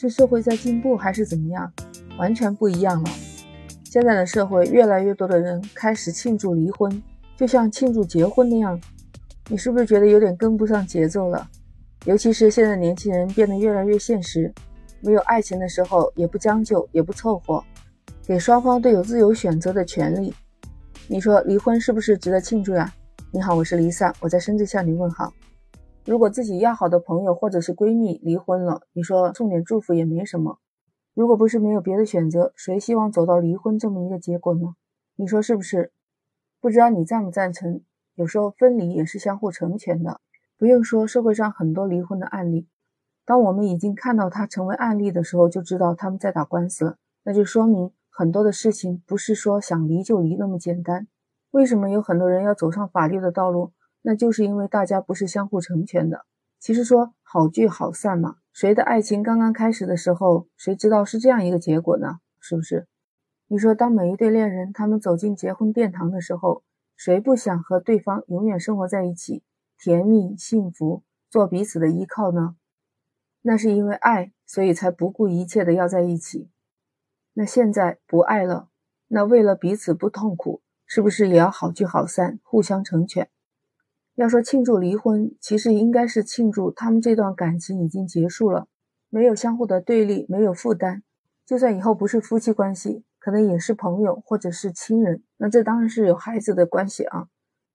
是社会在进步还是怎么样？完全不一样了。现在的社会，越来越多的人开始庆祝离婚，就像庆祝结婚那样。你是不是觉得有点跟不上节奏了？尤其是现在年轻人变得越来越现实，没有爱情的时候也不将就，也不凑合，给双方都有自由选择的权利。你说离婚是不是值得庆祝呀？你好，我是 Lisa，我在深圳向你问好。如果自己要好的朋友或者是闺蜜离婚了，你说送点祝福也没什么。如果不是没有别的选择，谁希望走到离婚这么一个结果呢？你说是不是？不知道你赞不赞成？有时候分离也是相互成全的。不用说，社会上很多离婚的案例，当我们已经看到它成为案例的时候，就知道他们在打官司了。那就说明很多的事情不是说想离就离那么简单。为什么有很多人要走上法律的道路？那就是因为大家不是相互成全的。其实说好聚好散嘛，谁的爱情刚刚开始的时候，谁知道是这样一个结果呢？是不是？你说当每一对恋人他们走进结婚殿堂的时候，谁不想和对方永远生活在一起，甜蜜幸福，做彼此的依靠呢？那是因为爱，所以才不顾一切的要在一起。那现在不爱了，那为了彼此不痛苦，是不是也要好聚好散，互相成全？要说庆祝离婚，其实应该是庆祝他们这段感情已经结束了，没有相互的对立，没有负担。就算以后不是夫妻关系，可能也是朋友或者是亲人，那这当然是有孩子的关系啊。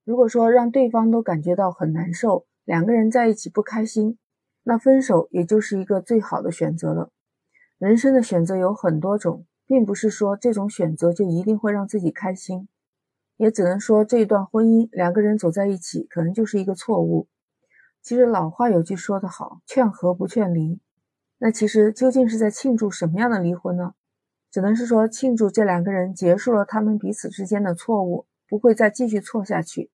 如果说让对方都感觉到很难受，两个人在一起不开心，那分手也就是一个最好的选择了。人生的选择有很多种，并不是说这种选择就一定会让自己开心。也只能说，这一段婚姻两个人走在一起，可能就是一个错误。其实老话有句说得好，“劝和不劝离”。那其实究竟是在庆祝什么样的离婚呢？只能是说庆祝这两个人结束了他们彼此之间的错误，不会再继续错下去。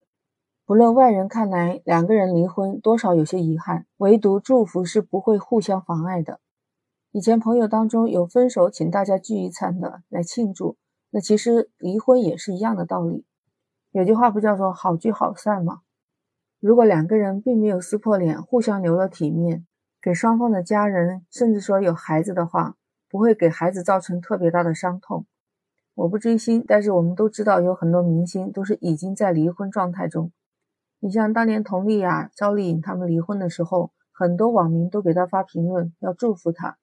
不论外人看来两个人离婚多少有些遗憾，唯独祝福是不会互相妨碍的。以前朋友当中有分手请大家聚一餐的来庆祝，那其实离婚也是一样的道理。有句话不叫做好聚好散吗？如果两个人并没有撕破脸，互相留了体面，给双方的家人，甚至说有孩子的话，不会给孩子造成特别大的伤痛。我不追星，但是我们都知道有很多明星都是已经在离婚状态中。你像当年佟丽娅、赵丽颖他们离婚的时候，很多网民都给她发评论，要祝福她。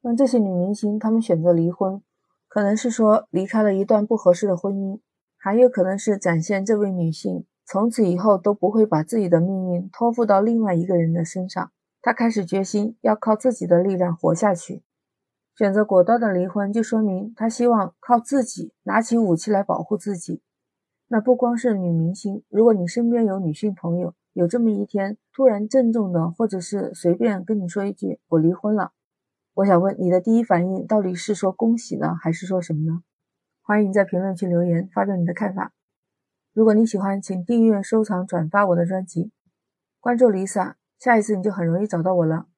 那这些女明星她们选择离婚，可能是说离开了一段不合适的婚姻。还有可能是展现这位女性从此以后都不会把自己的命运托付到另外一个人的身上，她开始决心要靠自己的力量活下去，选择果断的离婚，就说明她希望靠自己拿起武器来保护自己。那不光是女明星，如果你身边有女性朋友，有这么一天突然郑重的或者是随便跟你说一句“我离婚了”，我想问你的第一反应到底是说恭喜呢，还是说什么呢？欢迎在评论区留言，发表你的看法。如果你喜欢，请订阅、收藏、转发我的专辑，关注 Lisa，下一次你就很容易找到我了。